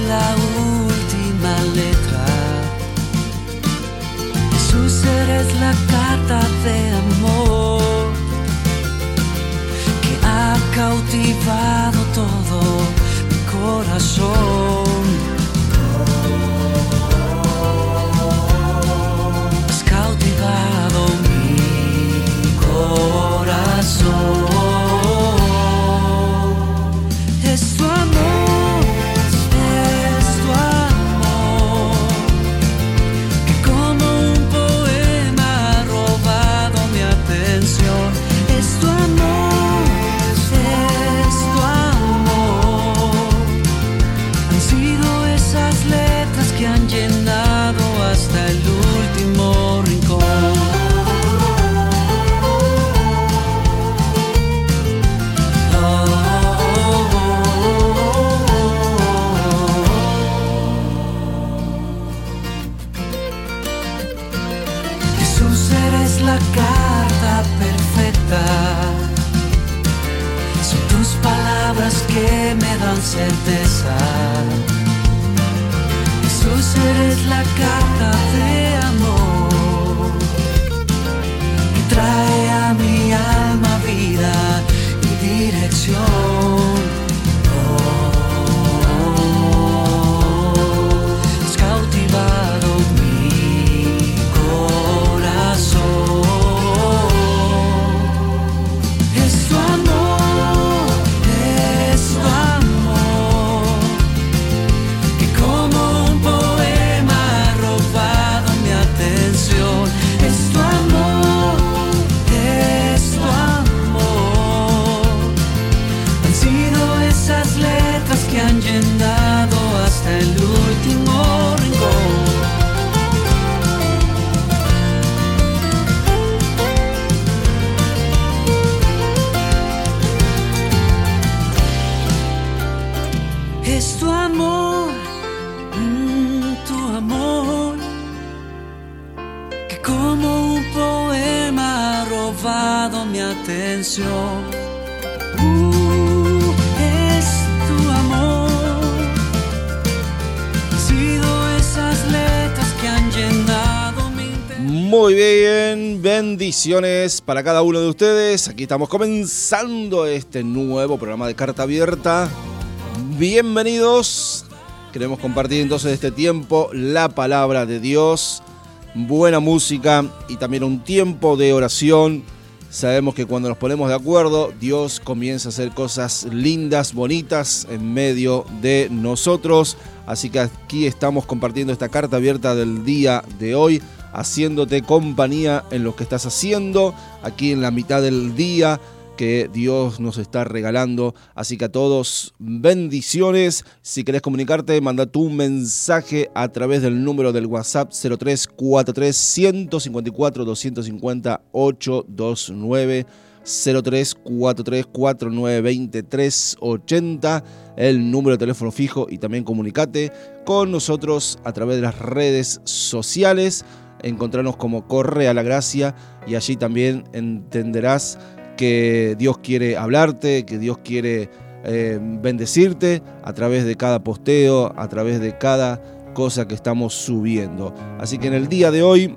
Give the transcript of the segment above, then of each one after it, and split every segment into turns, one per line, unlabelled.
la última letra. Jesús eres la carta de amor que ha cautivado todo mi corazón.
Bendiciones para cada uno de ustedes. Aquí estamos comenzando este nuevo programa de Carta Abierta. Bienvenidos. Queremos compartir entonces este tiempo la palabra de Dios, buena música y también un tiempo de oración. Sabemos que cuando nos ponemos de acuerdo, Dios comienza a hacer cosas lindas, bonitas en medio de nosotros. Así que aquí estamos compartiendo esta carta abierta del día de hoy, haciéndote compañía en lo que estás haciendo, aquí en la mitad del día que Dios nos está regalando. Así que a todos, bendiciones. Si querés comunicarte, manda tu mensaje a través del número del WhatsApp 0343 154 250 829. 0343 4920 380 el número de teléfono fijo y también comunicate con nosotros a través de las redes sociales encontrarnos como Corre a la Gracia y allí también entenderás que Dios quiere hablarte, que Dios quiere eh, bendecirte a través de cada posteo, a través de cada cosa que estamos subiendo. Así que en el día de hoy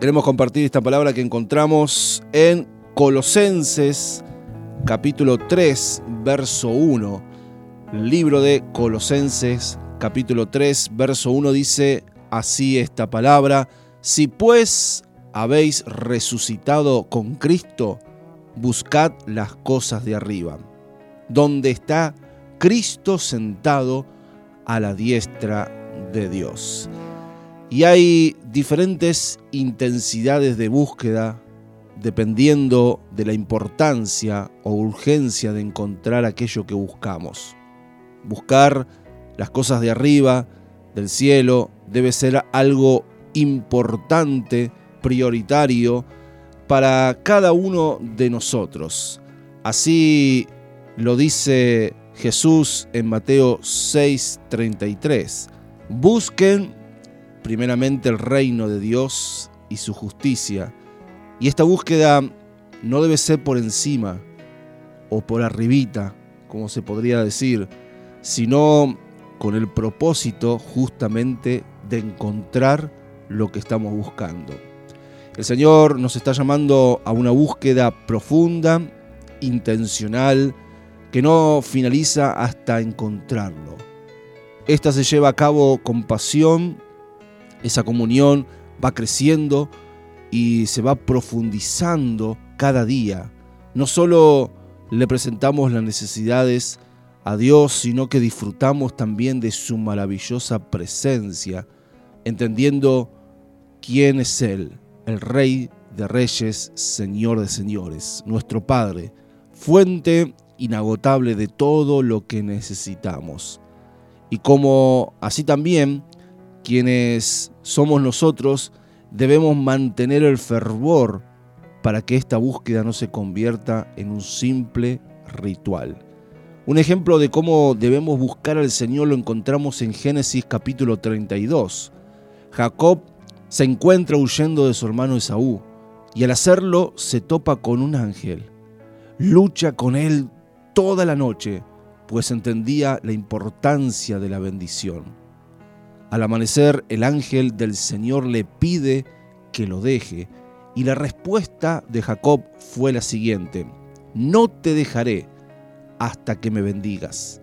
queremos compartir esta palabra que encontramos en Colosenses capítulo 3, verso 1. Libro de Colosenses capítulo 3, verso 1 dice así esta palabra, si pues habéis resucitado con Cristo, buscad las cosas de arriba, donde está Cristo sentado a la diestra de Dios. Y hay diferentes intensidades de búsqueda dependiendo de la importancia o urgencia de encontrar aquello que buscamos. Buscar las cosas de arriba, del cielo, debe ser algo importante, prioritario, para cada uno de nosotros. Así lo dice Jesús en Mateo 6:33. Busquen primeramente el reino de Dios y su justicia. Y esta búsqueda no debe ser por encima o por arribita, como se podría decir, sino con el propósito justamente de encontrar lo que estamos buscando. El Señor nos está llamando a una búsqueda profunda, intencional, que no finaliza hasta encontrarlo. Esta se lleva a cabo con pasión, esa comunión va creciendo y se va profundizando cada día. No solo le presentamos las necesidades a Dios, sino que disfrutamos también de su maravillosa presencia, entendiendo quién es Él, el Rey de Reyes, Señor de Señores, nuestro Padre, fuente inagotable de todo lo que necesitamos. Y como así también, quienes somos nosotros, debemos mantener el fervor para que esta búsqueda no se convierta en un simple ritual. Un ejemplo de cómo debemos buscar al Señor lo encontramos en Génesis capítulo 32. Jacob se encuentra huyendo de su hermano Esaú y al hacerlo se topa con un ángel. Lucha con él toda la noche, pues entendía la importancia de la bendición. Al amanecer, el ángel del Señor le pide que lo deje, y la respuesta de Jacob fue la siguiente, no te dejaré hasta que me bendigas.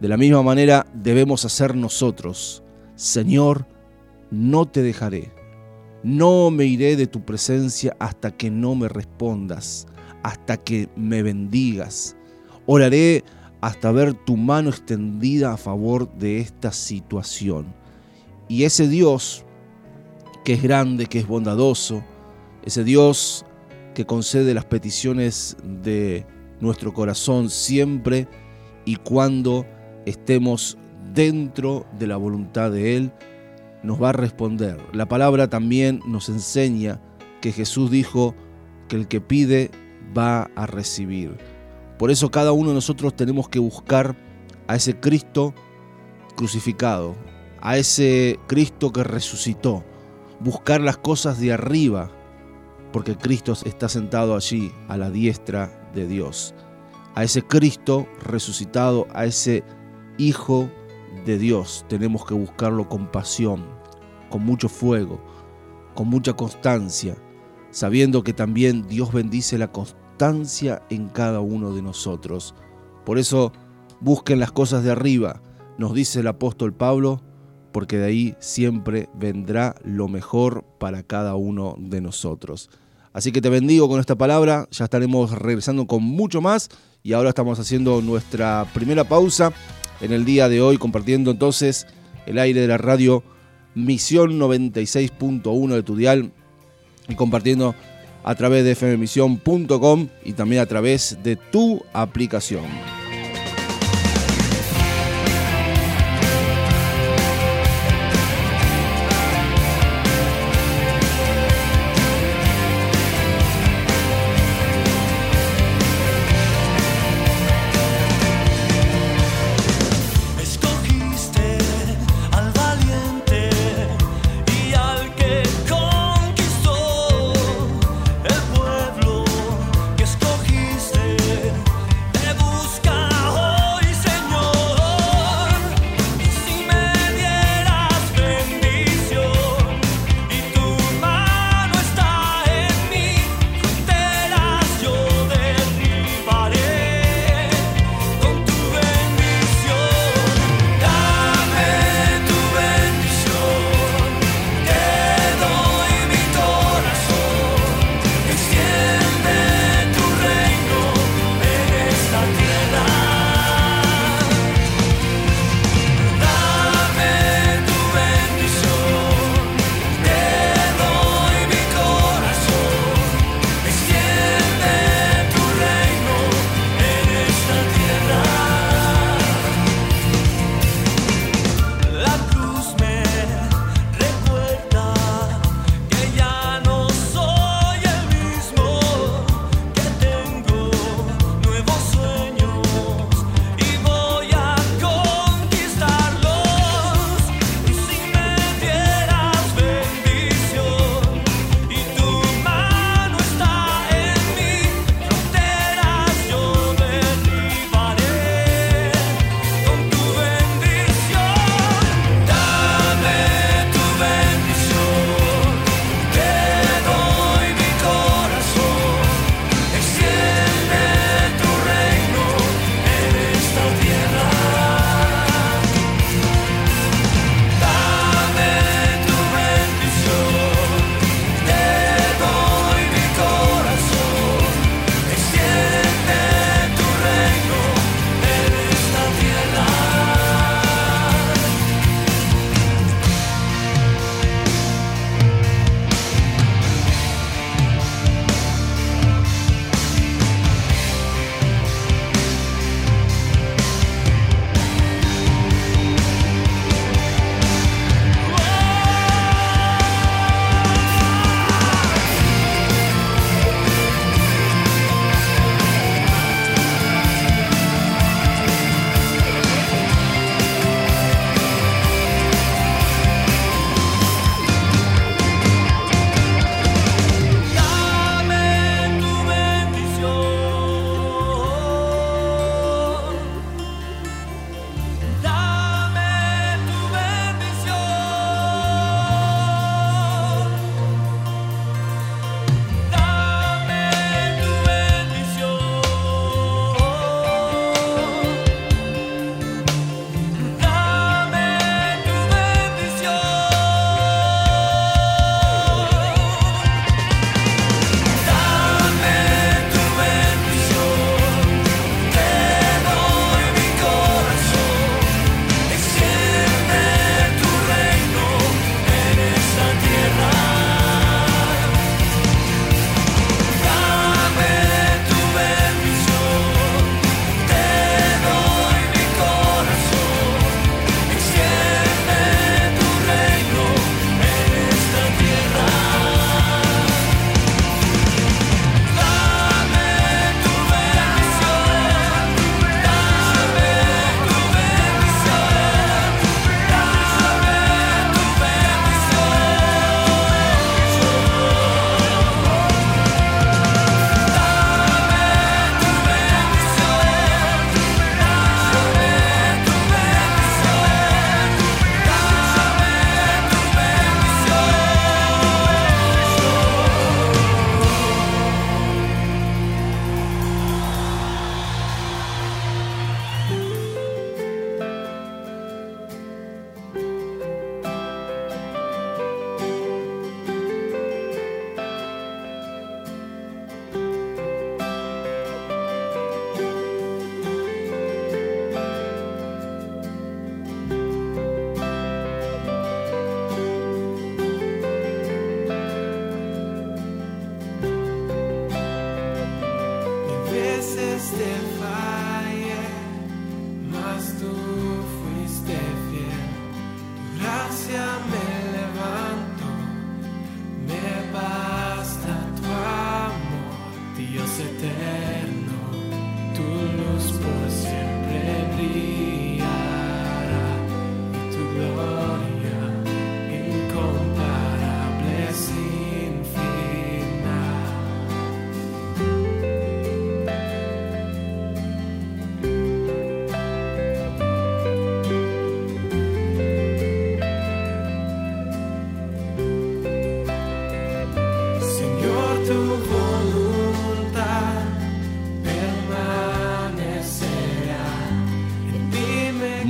De la misma manera debemos hacer nosotros, Señor, no te dejaré, no me iré de tu presencia hasta que no me respondas, hasta que me bendigas. Oraré hasta ver tu mano extendida a favor de esta situación. Y ese Dios, que es grande, que es bondadoso, ese Dios que concede las peticiones de nuestro corazón siempre y cuando estemos dentro de la voluntad de Él, nos va a responder. La palabra también nos enseña que Jesús dijo que el que pide va a recibir. Por eso cada uno de nosotros tenemos que buscar a ese Cristo crucificado, a ese Cristo que resucitó, buscar las cosas de arriba, porque Cristo está sentado allí a la diestra de Dios. A ese Cristo resucitado, a ese Hijo de Dios, tenemos que buscarlo con pasión, con mucho fuego, con mucha constancia, sabiendo que también Dios bendice la constancia en cada uno de nosotros. Por eso busquen las cosas de arriba, nos dice el apóstol Pablo, porque de ahí siempre vendrá lo mejor para cada uno de nosotros. Así que te bendigo con esta palabra, ya estaremos regresando con mucho más y ahora estamos haciendo nuestra primera pausa en el día de hoy, compartiendo entonces el aire de la radio Misión 96.1 de Tudial y compartiendo a través de fmemisión.com y también a través de tu aplicación.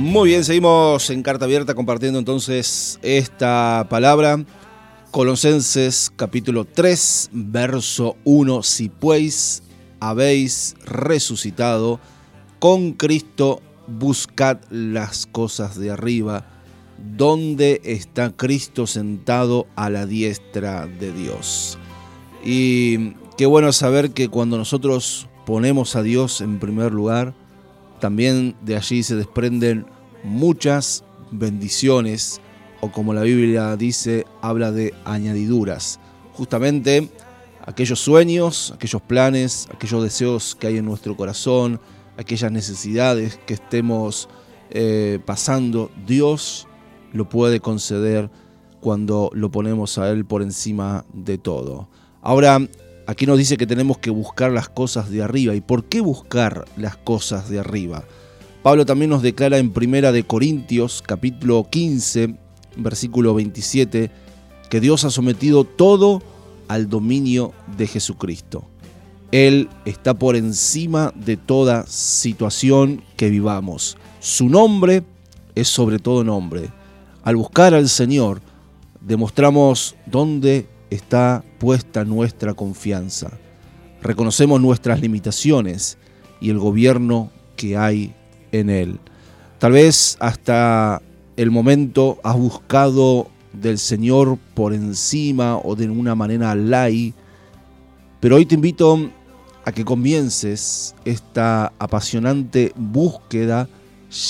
Muy bien, seguimos en carta abierta compartiendo entonces esta palabra. Colosenses capítulo 3, verso 1. Si pues habéis resucitado con Cristo, buscad las cosas de arriba, donde está Cristo sentado a la diestra de Dios. Y qué bueno saber que cuando nosotros ponemos a Dios en primer lugar, también de allí se desprenden muchas bendiciones, o como la Biblia dice, habla de añadiduras. Justamente aquellos sueños, aquellos planes, aquellos deseos que hay en nuestro corazón, aquellas necesidades que estemos eh, pasando, Dios lo puede conceder cuando lo ponemos a Él por encima de todo. Ahora, aquí nos dice que tenemos que buscar las cosas de arriba. ¿Y por qué buscar las cosas de arriba? Pablo también nos declara en Primera de Corintios, capítulo 15, versículo 27, que Dios ha sometido todo al dominio de Jesucristo. Él está por encima de toda situación que vivamos. Su nombre es sobre todo nombre. Al buscar al Señor, demostramos dónde está puesta nuestra confianza. Reconocemos nuestras limitaciones y el gobierno que hay en Él. Tal vez hasta el momento has buscado del Señor por encima o de una manera lay, pero hoy te invito a que comiences esta apasionante búsqueda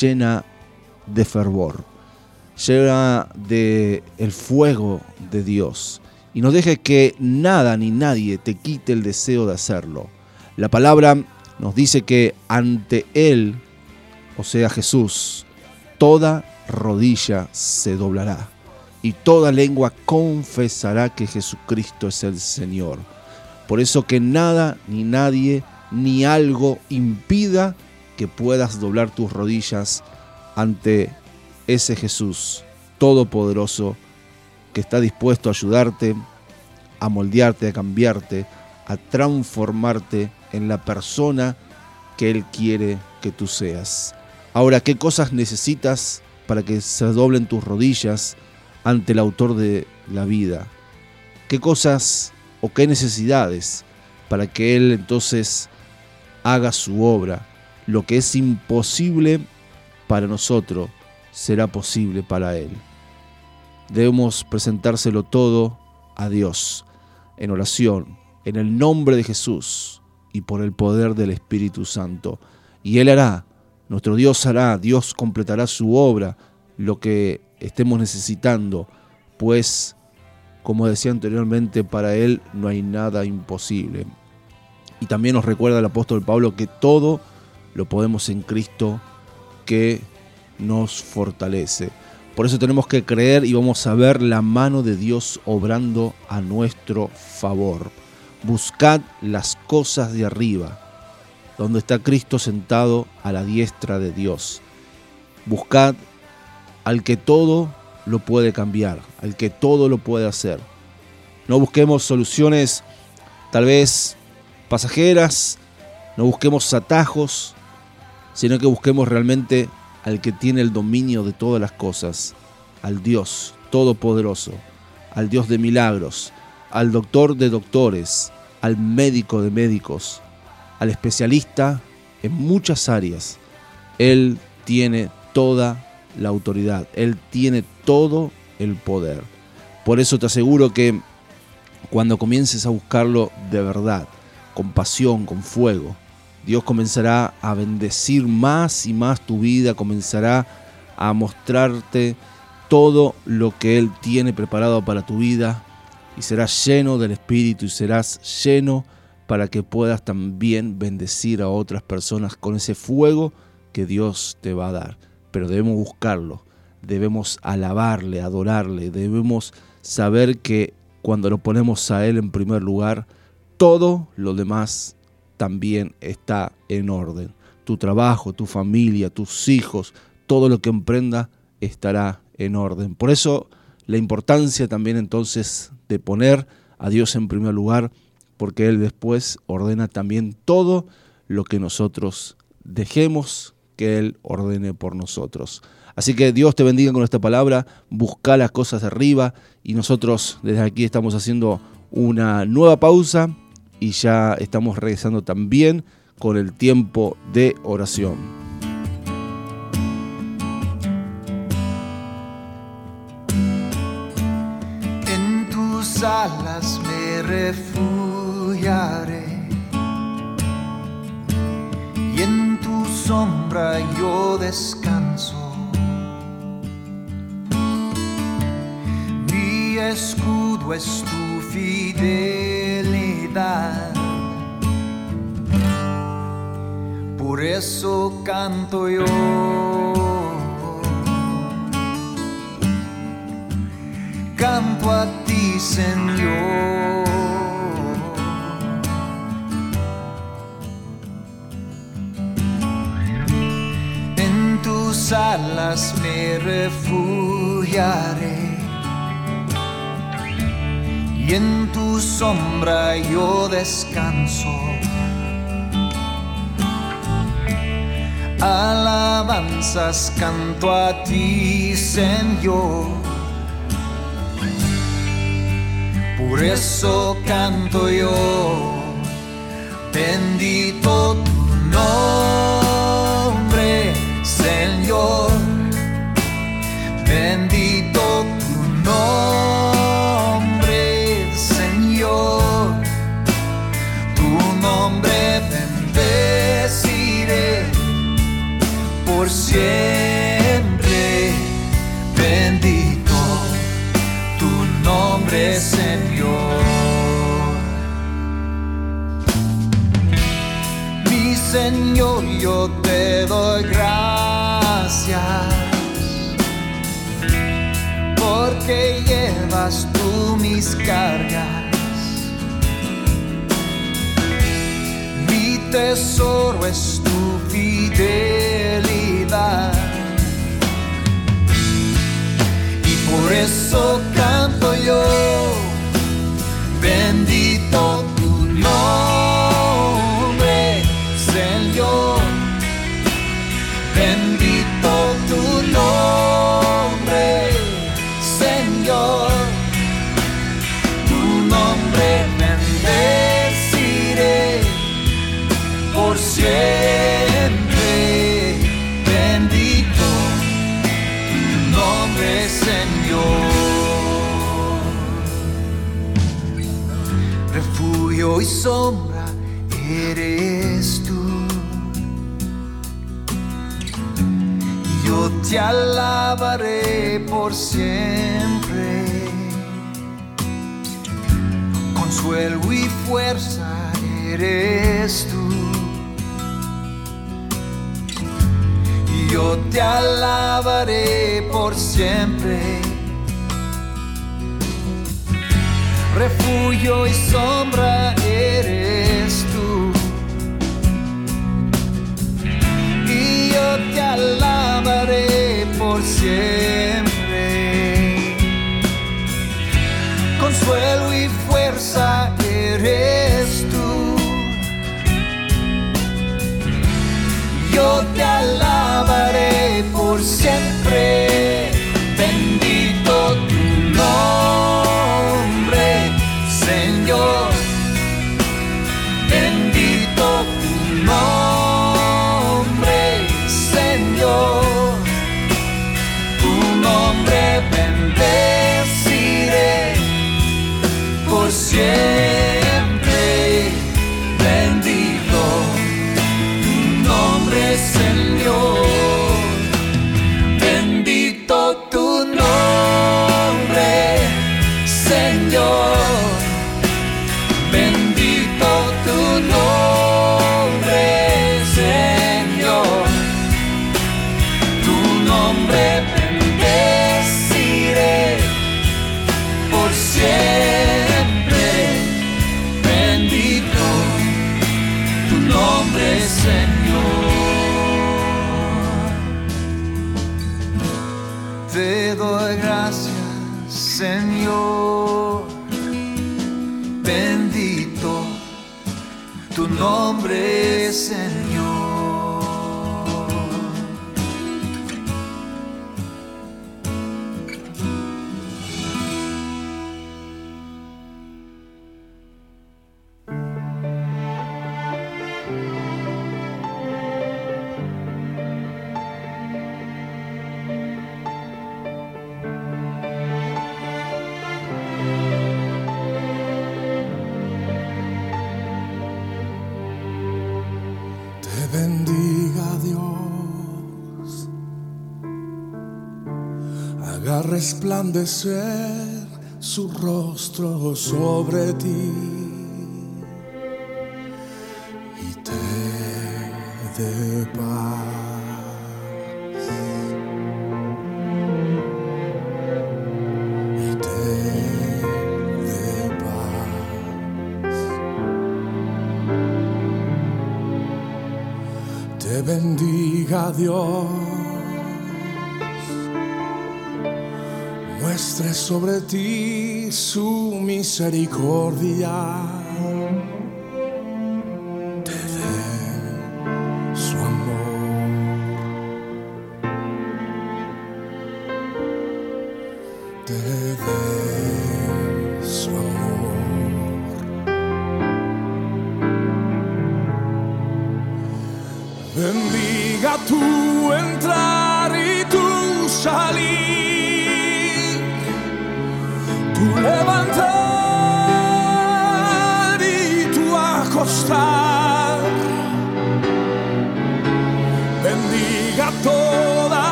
llena de fervor, llena de el fuego de Dios y no dejes que nada ni nadie te quite el deseo de hacerlo. La palabra nos dice que ante Él, o sea Jesús, toda rodilla se doblará y toda lengua confesará que Jesucristo es el Señor. Por eso que nada ni nadie ni algo impida que puedas doblar tus rodillas ante ese Jesús todopoderoso que está dispuesto a ayudarte, a moldearte, a cambiarte, a transformarte en la persona que Él quiere que tú seas. Ahora, ¿qué cosas necesitas para que se doblen tus rodillas ante el autor de la vida? ¿Qué cosas o qué necesidades para que Él entonces haga su obra? Lo que es imposible para nosotros será posible para Él. Debemos presentárselo todo a Dios en oración, en el nombre de Jesús y por el poder del Espíritu Santo. Y Él hará, nuestro Dios hará, Dios completará su obra, lo que estemos necesitando, pues, como decía anteriormente, para Él no hay nada imposible. Y también nos recuerda el apóstol Pablo que todo lo podemos en Cristo que nos fortalece. Por eso tenemos que creer y vamos a ver la mano de Dios obrando a nuestro favor. Buscad las cosas de arriba, donde está Cristo sentado a la diestra de Dios. Buscad al que todo lo puede cambiar, al que todo lo puede hacer. No busquemos soluciones tal vez pasajeras, no busquemos atajos, sino que busquemos realmente al que tiene el dominio de todas las cosas, al Dios Todopoderoso, al Dios de milagros, al doctor de doctores, al médico de médicos, al especialista en muchas áreas. Él tiene toda la autoridad, Él tiene todo el poder. Por eso te aseguro que cuando comiences a buscarlo de verdad, con pasión, con fuego, Dios comenzará a bendecir más y más tu vida, comenzará a mostrarte todo lo que Él tiene preparado para tu vida y serás lleno del Espíritu y serás lleno para que puedas también bendecir a otras personas con ese fuego que Dios te va a dar. Pero debemos buscarlo, debemos alabarle, adorarle, debemos saber que cuando lo ponemos a Él en primer lugar, todo lo demás también está en orden. Tu trabajo, tu familia, tus hijos, todo lo que emprenda estará en orden. Por eso la importancia también entonces de poner a Dios en primer lugar, porque Él después ordena también todo lo que nosotros dejemos que Él ordene por nosotros. Así que Dios te bendiga con esta palabra, busca las cosas arriba y nosotros desde aquí estamos haciendo una nueva pausa y ya estamos regresando también con el tiempo de oración.
Alas me y en tu sombra yo descanso. Mi escudo es tu fidelidad. Por eso canto yo. canto a ti, Señor. Alas me refugiaré y en tu sombra yo descanso. Alabanzas canto a ti, Señor. Por eso canto yo, bendito tu nombre, Señor. Bendito tu nombre, Señor. Tu nombre bendeciré por siempre. Bendito tu nombre, Señor. Mi Señor, yo te doy gracias porque llevas tú mis cargas. Mi tesoro es tu fidelidad. Y por eso canto yo, bendito y sombra eres tú. Yo te alabaré por siempre. Consuelo y fuerza eres tú. Yo te alabaré por siempre. Refugio y sombra eres tú. y yo te alabaré por siempre. Consuelo y fuerza eres tú. Yo te alabaré por siempre.
Resplandecer su rostro sobre ti y te dé paz. Y te dé. Te bendiga Dios, sobre ti su misericordia,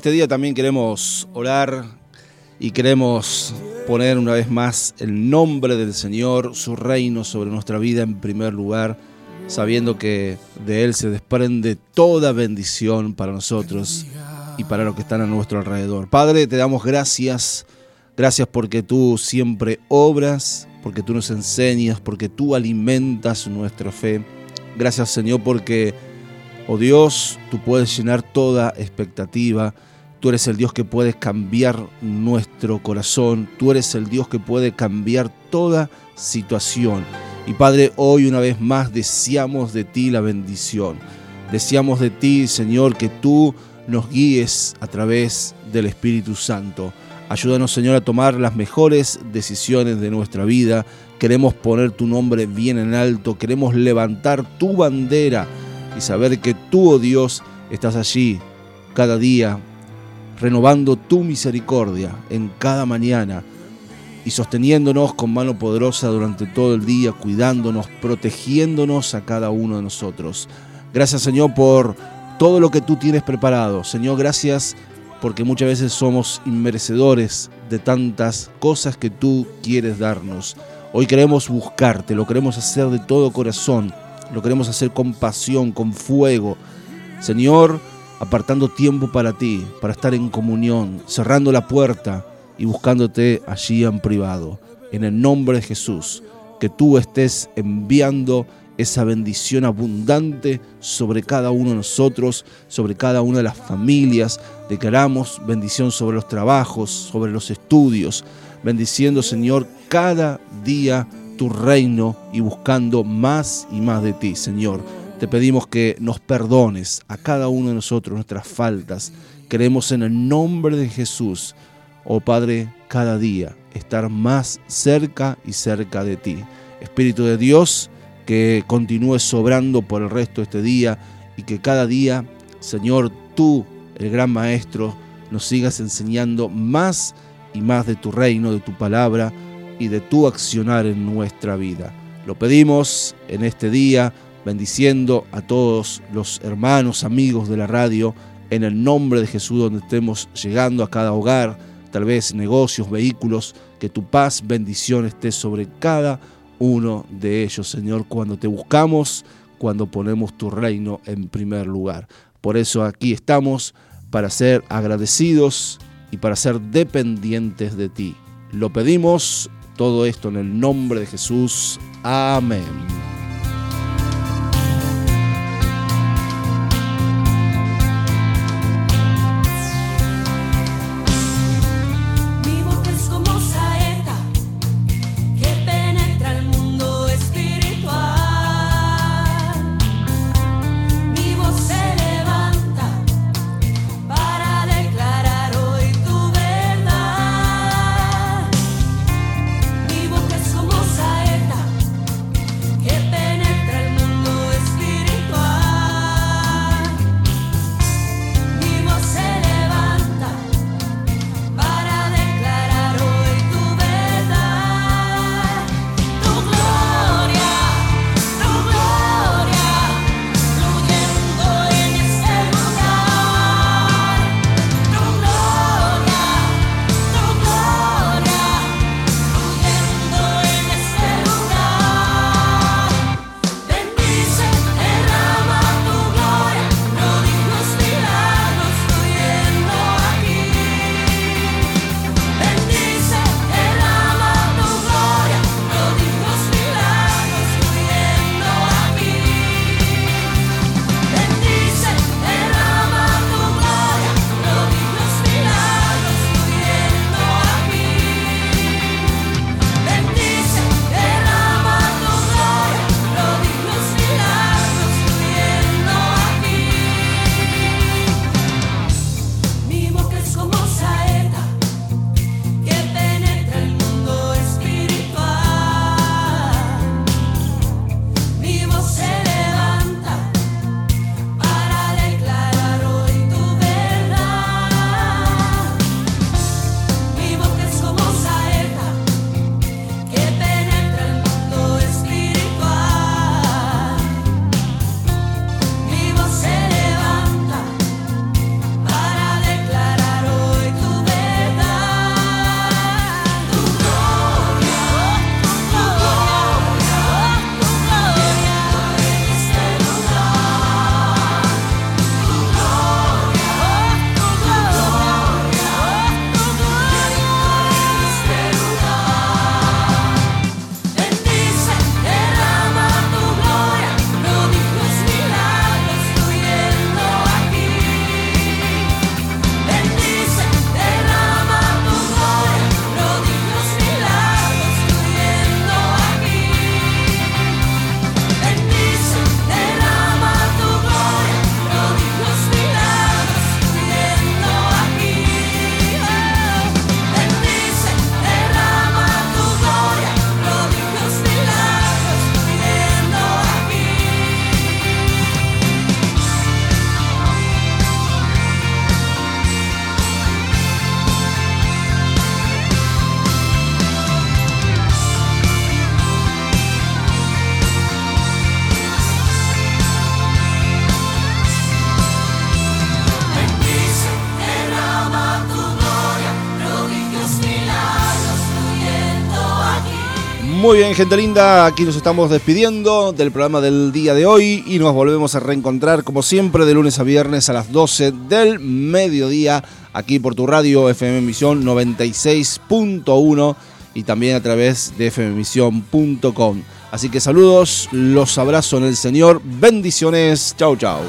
este día también queremos orar y queremos poner una vez más el nombre del Señor, su reino sobre nuestra vida en primer lugar, sabiendo que de Él se desprende toda bendición para nosotros y para los que están a nuestro alrededor. Padre, te damos gracias, gracias porque tú siempre obras, porque tú nos enseñas, porque tú alimentas nuestra fe. Gracias Señor porque Oh Dios, tú puedes llenar toda expectativa. Tú eres el Dios que puede cambiar nuestro corazón. Tú eres el Dios que puede cambiar toda situación. Y Padre, hoy una vez más deseamos de ti la bendición. Deseamos de ti, Señor, que tú nos guíes a través del Espíritu Santo. Ayúdanos, Señor, a tomar las mejores decisiones de nuestra vida. Queremos poner tu nombre bien en alto. Queremos levantar tu bandera y saber que tú, oh Dios, estás allí cada día, renovando tu misericordia en cada mañana y sosteniéndonos con mano poderosa durante todo el día, cuidándonos, protegiéndonos a cada uno de nosotros. Gracias Señor por todo lo que tú tienes preparado. Señor, gracias porque muchas veces somos inmerecedores de tantas cosas que tú quieres darnos. Hoy queremos buscarte, lo queremos hacer de todo corazón, lo queremos hacer con pasión, con fuego. Señor, apartando tiempo para ti, para estar en comunión, cerrando la puerta y buscándote allí en privado. En el nombre de Jesús, que tú estés enviando esa bendición abundante sobre cada uno de nosotros, sobre cada una de las familias. Declaramos bendición sobre los trabajos, sobre los estudios, bendiciendo, Señor, cada día tu reino y buscando más y más de ti, Señor. Te pedimos que nos perdones a cada uno de nosotros nuestras faltas. Queremos en el nombre de Jesús, oh Padre, cada día estar más cerca y cerca de ti. Espíritu de Dios, que continúes sobrando por el resto de este día y que cada día, Señor, tú, el gran Maestro, nos sigas enseñando más y más de tu reino, de tu palabra y de tu accionar en nuestra vida. Lo pedimos en este día, bendiciendo a todos los hermanos, amigos de la radio,
en el nombre de Jesús donde estemos llegando a cada hogar, tal vez negocios, vehículos, que tu paz, bendición esté sobre cada uno de ellos, Señor, cuando te buscamos, cuando ponemos tu reino en primer lugar. Por eso aquí estamos para ser agradecidos y para ser dependientes de ti. Lo pedimos todo esto en el nombre de Jesús. Amén. Muy bien, gente linda, aquí nos estamos despidiendo del programa del día de hoy y nos volvemos a reencontrar como siempre de lunes a viernes a las 12 del mediodía aquí por tu radio FM Misión 96.1 y también a través de fmmisión.com. Así que saludos, los abrazo en el Señor, bendiciones, chau chau.